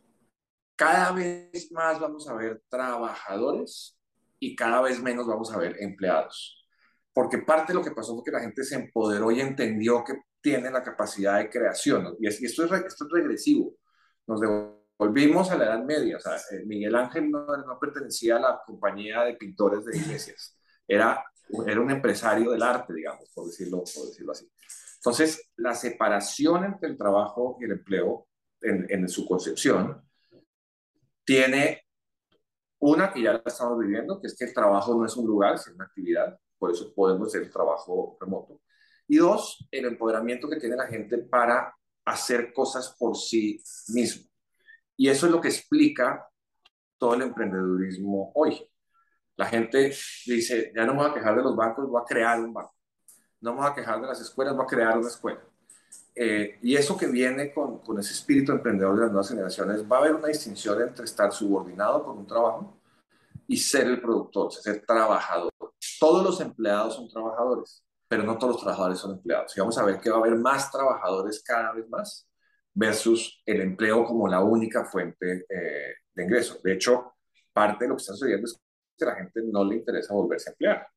Cada vez más vamos a ver trabajadores y cada vez menos vamos a ver empleados. Porque parte de lo que pasó fue que la gente se empoderó y entendió que tiene la capacidad de creación. Y, esto, es, esto es regresivo. Nos devolvimos a la Edad Media. Eh, Miguel Ángel no, no pertenecía a la compañía de pintores de iglesias. Era, era un empresario del arte, digamos, por decirlo, por decirlo así. Entonces, la separación entre el trabajo y el empleo, en, su concepción, tiene una que ya la estamos viviendo, que es que el trabajo no es un lugar, es una actividad, por eso podemos hacer el trabajo remoto. Y dos, el empoderamiento que tiene la gente para hacer cosas por sí mismo. Y eso es lo que explica todo el emprendedurismo hoy. La gente dice, ya no me voy a quejar de los bancos, voy a crear un banco no vamos a quejar de las escuelas, va a crear una escuela. Eh, y eso que viene con, con, ese espíritu emprendedor de las nuevas generaciones, va a haber una distinción entre estar subordinado por un trabajo y ser el productor, ser trabajador. Todos los empleados son trabajadores, pero no todos los trabajadores son empleados. Y vamos a ver que va a haber más trabajadores cada vez más versus el empleo como la única fuente eh, de ingresos. De hecho, parte de lo que está sucediendo es que a la gente no le interesa volverse a emplear,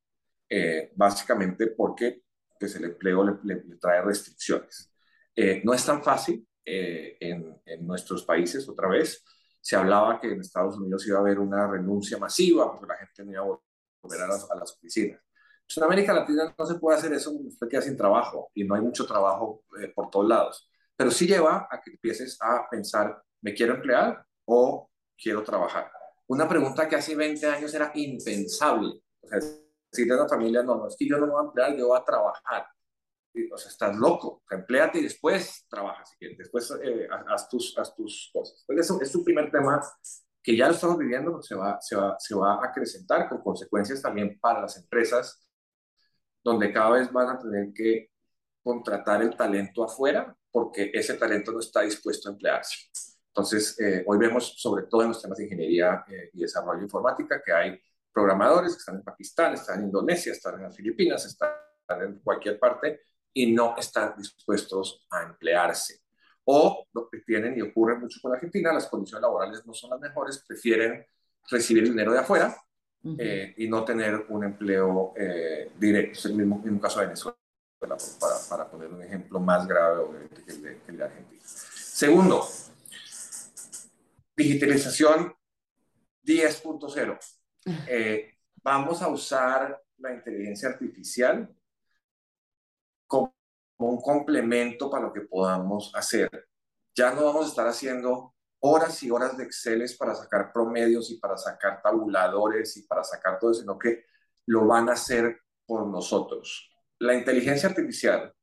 eh, básicamente porque pues el empleo le, trae restricciones. Eh, no es tan fácil eh, en, en, nuestros países, otra vez. Se hablaba que en Estados Unidos iba a haber una renuncia masiva porque la gente no iba a volver a las, a las oficinas. Pues en América Latina no se puede hacer eso, usted queda sin trabajo y no hay mucho trabajo eh, por todos lados. Pero sí lleva a que empieces a pensar, ¿me quiero emplear o quiero trabajar? Una pregunta que hace 20 años era impensable. O sea, decirle a la familia, no, no, es que yo no me voy a emplear, yo voy a trabajar. o sea, estás loco, empleate y después trabajas, después eh, haz, tus, haz tus cosas. Entonces, eso es tu primer tema que ya lo estamos viviendo, se va, se, va, se va a acrecentar con consecuencias también para las empresas, donde cada vez van a tener que contratar el talento afuera porque ese talento no está dispuesto a emplearse. Entonces, eh, hoy vemos, sobre todo en los temas de ingeniería eh, y desarrollo informática, que hay programadores que están en Pakistán, están en Indonesia, están en las Filipinas, están en cualquier parte y no están dispuestos a emplearse. O lo que tienen, y ocurre mucho con Argentina, las condiciones laborales no son las mejores, prefieren recibir dinero de afuera eh, y no tener un empleo eh, directo. Es el mismo, mismo caso de Venezuela. para, para, poner un ejemplo más grave que el de, que el de Argentina. Segundo, digitalización 10.0. Eh, vamos a usar la inteligencia artificial como un complemento para lo que podamos hacer. Ya no vamos a estar haciendo horas y horas de Excel para sacar promedios y para sacar tabuladores y para sacar todo eso, sino que lo van a hacer por nosotros. La inteligencia artificial,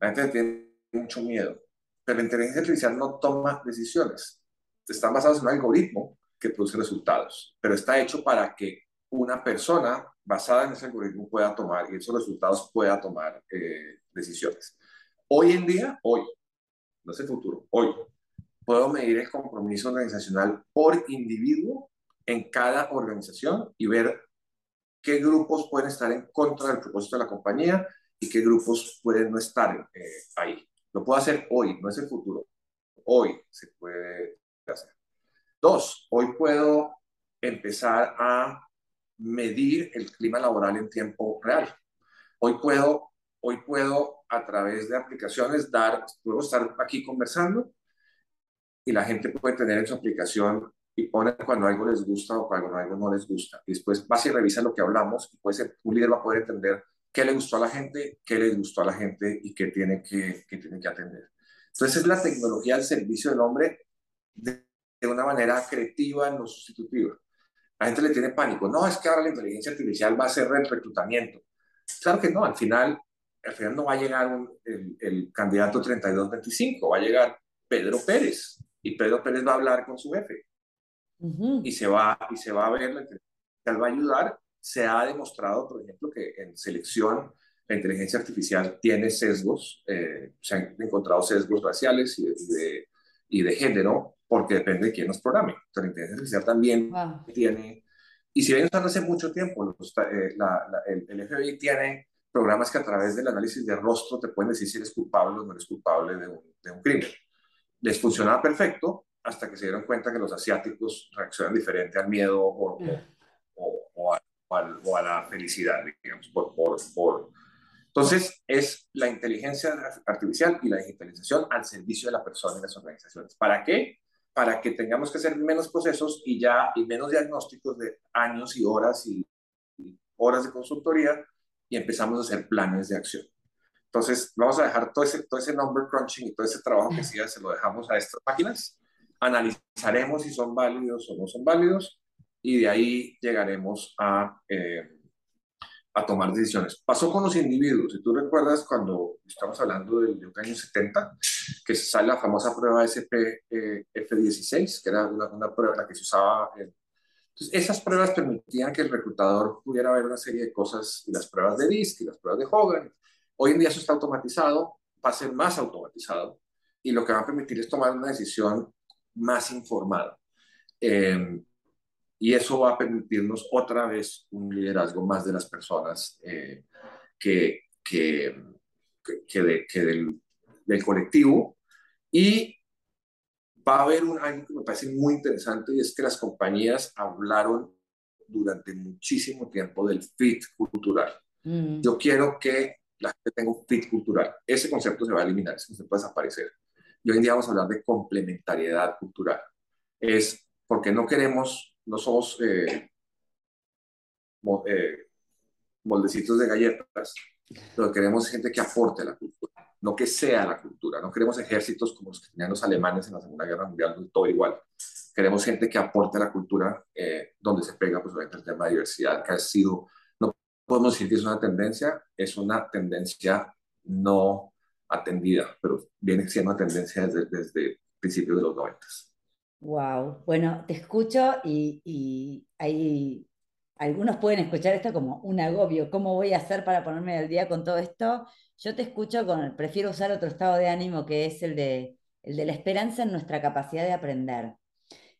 la gente tiene mucho miedo, pero la inteligencia artificial no toma decisiones. Están basados en un algoritmo que produce resultados, pero está hecho para que una persona basada en ese algoritmo pueda tomar y esos resultados pueda tomar eh, decisiones. Hoy en día, hoy, no es el futuro, hoy, puedo medir el compromiso organizacional por individuo en cada organización y ver qué grupos pueden estar en contra del propósito de la compañía y qué grupos pueden no estar eh, ahí. Lo puedo hacer hoy, no es el futuro. Hoy se puede hacer. Dos, hoy puedo empezar a medir el clima laboral en tiempo real. Hoy puedo, hoy puedo a través de aplicaciones dar, puedo estar aquí conversando y la gente puede tener en su aplicación y pone cuando algo les gusta o cuando algo no les gusta. Y después vas y revisa lo que hablamos y puede ser, un líder va a poder entender qué le gustó a la gente, qué le gustó a la gente y qué tiene que, qué tiene que atender. Entonces es la tecnología al servicio del hombre de, de una manera creativa, no sustitutiva. La gente le tiene pánico. No, es que ahora la inteligencia artificial va a hacer el reclutamiento. Claro que no, al final, al final no va a llegar el, el, candidato 32-25, va a llegar Pedro Pérez y Pedro Pérez va a hablar con su jefe y, se va, y se va a ver, la inteligencia va a ayudar. Se ha demostrado, por ejemplo, que en selección la inteligencia artificial tiene sesgos, eh, se han encontrado sesgos raciales y de, y de género porque depende de quién nos programe. la inteligencia artificial también tiene, y si bien usando hace mucho tiempo, eh, el, FBI tiene programas que a través del análisis de rostro te pueden decir si eres culpable o no eres culpable de un, de un crimen. Les funcionaba perfecto hasta que se dieron cuenta que los asiáticos reaccionan diferente al miedo o, o, o, a, a, la felicidad, digamos, por, por, por entonces, es la inteligencia artificial y la digitalización al servicio de la persona y las organizaciones. ¿Para qué? para que tengamos que hacer menos procesos y ya y menos diagnósticos de años y horas y, horas de consultoría y empezamos a hacer planes de acción. Entonces, vamos a dejar todo ese, todo ese number crunching y todo ese trabajo que hacía, se lo dejamos a estas páginas. Analizaremos si son válidos o no son válidos y de ahí llegaremos a eh, a tomar decisiones. Pasó con los individuos. Si tú recuerdas cuando estamos hablando del, de año 70, que sale la famosa prueba SPF16, eh, que era una, una, prueba la que se usaba. Entonces, esas pruebas permitían que el reclutador pudiera ver una serie de cosas, y las pruebas de DISC y las pruebas de Hogan. Hoy en día eso está automatizado, va a ser más automatizado, y lo que va a permitir es tomar una decisión más informada. Eh, y eso va a permitirnos otra vez un liderazgo más de las personas eh, que, que, que, que del, del, colectivo. Y va a haber un, algo que me parece muy interesante y es que las compañías hablaron durante muchísimo tiempo del fit cultural. Mm. Yo quiero que la gente tenga un fit cultural. Ese concepto se va a eliminar, ese concepto va a desaparecer. Y hoy en día vamos a hablar de complementariedad cultural. Es porque no queremos no somos eh, eh, moldecitos de galletas, pero queremos gente que aporte la cultura, no que sea la cultura. No queremos ejércitos como los que tenían los alemanes en la Segunda Guerra Mundial, todo igual. Queremos gente que aporte la cultura, eh, donde se pega pues, el tema de diversidad, que ha sido, no podemos decir que es una tendencia, es una tendencia no atendida, pero viene siendo una tendencia desde, desde principios de los 90. Wow, bueno, te escucho y, hay, algunos pueden escuchar esto como un agobio. ¿Cómo voy a hacer para ponerme al día con todo esto? Yo te escucho con, prefiero usar otro estado de ánimo que es el de, el de la esperanza en nuestra capacidad de aprender.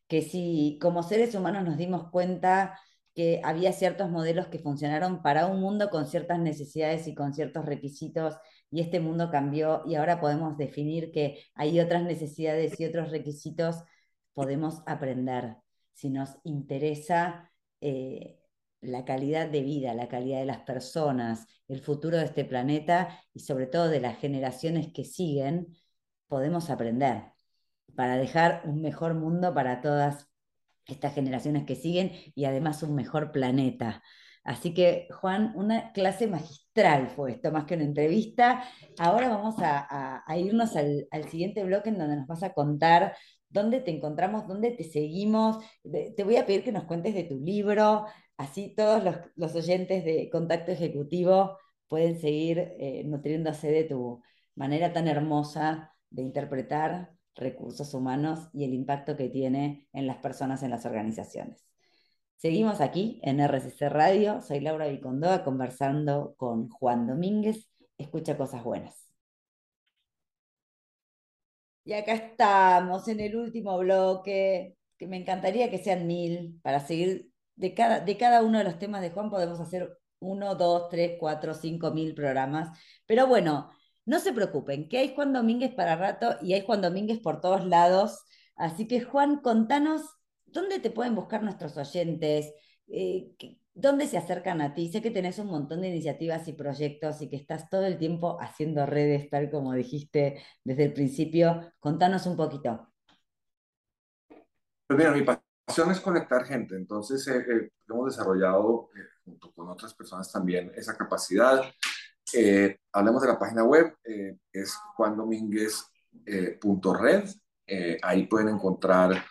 Que si como seres humanos nos dimos cuenta que había ciertos modelos que funcionaron para un mundo con ciertas necesidades y con ciertos requisitos, y este mundo cambió y ahora podemos definir que hay otras necesidades y otros requisitos podemos aprender, si nos interesa eh, la calidad de vida, la calidad de las personas, el futuro de este planeta y sobre todo de las generaciones que siguen, podemos aprender para dejar un mejor mundo para todas estas generaciones que siguen y además un mejor planeta. Así que, Juan, una clase magistral fue esto, más que una entrevista. Ahora vamos a, irnos al, al, siguiente bloque en donde nos vas a contar dónde te encontramos, dónde te seguimos. Te voy a pedir que nos cuentes de tu libro, así todos los, oyentes de Contacto Ejecutivo pueden seguir eh, nutriéndose de tu manera tan hermosa de interpretar recursos humanos y el impacto que tiene en las personas, en las organizaciones. Seguimos aquí en RCC Radio, soy Laura Vicondoa conversando con Juan Domínguez, escucha cosas buenas. Y acá estamos en el último bloque, que me encantaría que sean mil, para seguir de cada, de cada uno de los temas de Juan podemos hacer uno, dos, tres, cuatro, cinco mil programas. Pero bueno, no se preocupen, que hay Juan Domínguez para rato y hay Juan Domínguez por todos lados. Así que Juan, contanos dónde te pueden buscar nuestros oyentes, eh, ¿Dónde se acercan a ti? Sé que tenés un montón de iniciativas y proyectos y que estás todo el tiempo haciendo redes, tal como dijiste desde el principio. Contanos un poquito. Pues mira, mi pasión es conectar gente, entonces eh, eh, hemos desarrollado eh, junto con otras personas también esa capacidad. hablemos de la página web, es juandomínguez.red. ahí pueden encontrar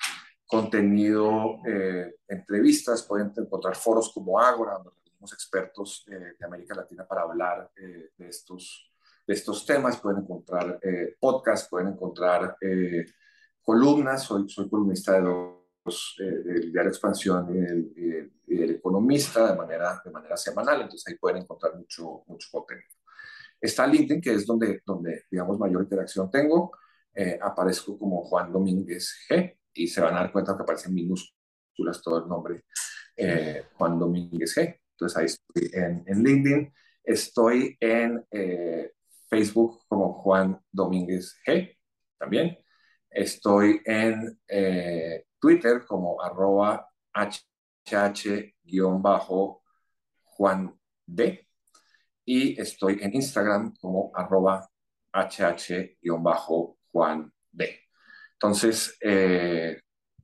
contenido, eh, entrevistas, pueden encontrar foros como Ágora, donde tenemos expertos eh, de América Latina para hablar eh, de, estos, de estos temas, pueden encontrar podcasts, pueden encontrar columnas, soy, soy columnista de los, del Diario Expansión y del, Economista de manera, de manera semanal, entonces ahí pueden encontrar mucho, mucho contenido. Está LinkedIn, que es donde, donde digamos, mayor interacción tengo. aparezco como Juan Domínguez G y se van a dar cuenta que aparecen minúsculas todo el nombre eh, Juan Domínguez G. Entonces ahí estoy en, LinkedIn, estoy en eh, Facebook como Juan Domínguez G también. Estoy en eh, Twitter como arroba hh-juan D y estoy en Instagram como arroba hh-juan D. Entonces, eh,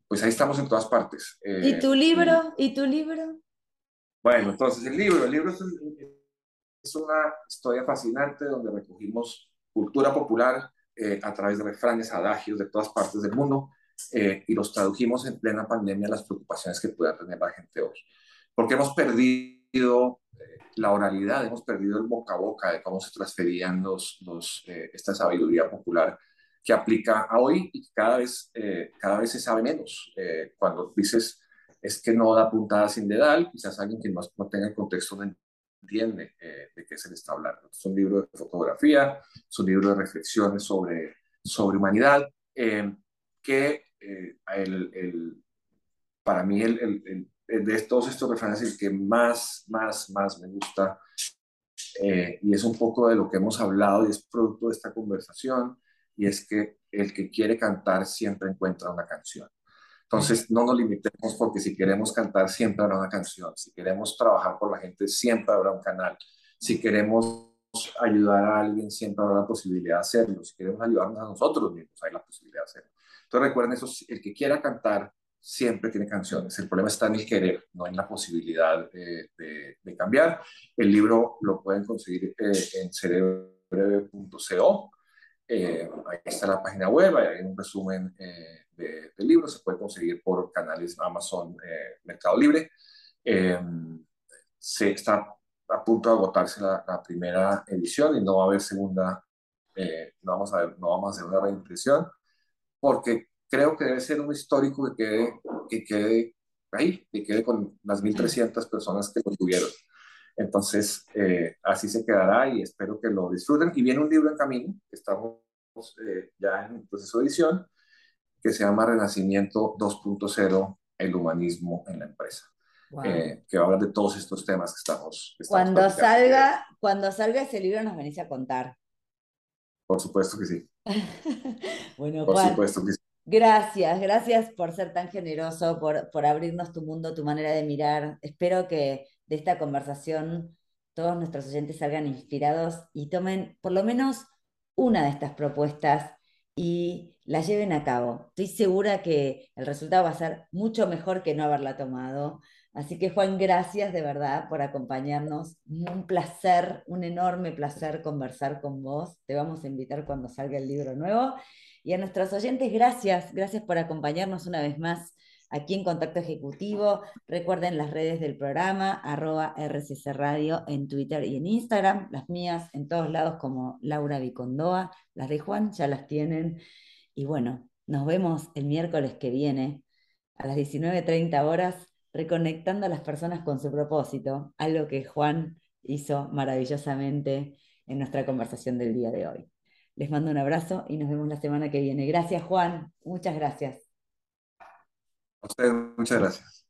pues ahí estamos en todas partes. Eh, ¿Y tu libro? ¿Y tu libro? Bueno, entonces el libro, el libro es, una historia fascinante donde recogimos cultura popular eh, a través de refranes, adagios de todas partes del mundo y los tradujimos en plena pandemia las preocupaciones que pueda tener la gente hoy. Porque hemos perdido la oralidad, hemos perdido el boca a boca de cómo se transferían los, los esta sabiduría popular que aplica a hoy y cada vez, eh, cada vez se sabe menos. Eh, cuando dices es que no da puntada sin dedal, quizás alguien que no, tenga el contexto no entiende eh, de qué se le está hablando. Es un libro de fotografía, es un libro de reflexiones sobre, sobre humanidad, que el, el, para mí el, de todos estos refranes el que más, más, más me gusta y es un poco de lo que hemos hablado y es producto de esta conversación, y es que el que quiere cantar siempre encuentra una canción. Entonces, no nos limitemos porque si queremos cantar siempre habrá una canción, si queremos trabajar por la gente siempre habrá un canal, si queremos ayudar a alguien siempre habrá la posibilidad de hacerlo, si queremos ayudarnos a nosotros mismos hay la posibilidad de hacerlo. Entonces recuerden eso, el que quiera cantar siempre tiene canciones, el problema está en el querer, no en la posibilidad de, de, cambiar. El libro lo pueden conseguir eh, en cerebrobreve.co eh, ahí está la página web, hay un resumen eh, del de libro, se puede conseguir por canales Amazon, eh, Mercado Libre. se está a punto de agotarse la, primera edición y no va a haber segunda, no, vamos a ver, no vamos a hacer una reimpresión, porque creo que debe ser un histórico que quede, que quede ahí, que quede con las 1.300 personas que lo tuvieron. Entonces, eh, así se quedará y espero que lo disfruten. Y viene un libro en camino, que estamos eh, ya en proceso de edición, que se llama Renacimiento 2.0, el humanismo en la empresa. Eh, que habla de todos estos temas que estamos. cuando, salga, cuando salga ese libro nos venís a contar. Por supuesto que sí. *laughs* bueno, Por supuesto que sí. Gracias, gracias por ser tan generoso, por, por abrirnos tu mundo, tu manera de mirar. Espero que de esta conversación todos nuestros oyentes salgan inspirados y tomen por lo menos una de estas propuestas y la lleven a cabo. Estoy segura que el resultado va a ser mucho mejor que no haberla tomado. Así que Juan, gracias de verdad por acompañarnos. Un placer, un enorme placer conversar con vos. Te vamos a invitar cuando salga el libro nuevo. Y a nuestros oyentes, gracias, gracias por acompañarnos una vez más aquí en Contacto Ejecutivo. Recuerden las redes del programa, arroba RCC Radio en Twitter y en Instagram, las mías en todos lados como Laura Vicondoa, las de Juan ya las tienen. Y bueno, nos vemos el miércoles que viene a las 19.30 horas, reconectando a las personas con su propósito, algo que Juan hizo maravillosamente en nuestra conversación del día de hoy. Les mando un abrazo y nos vemos la semana que viene. Gracias, Juan. Muchas gracias. A ustedes, muchas gracias.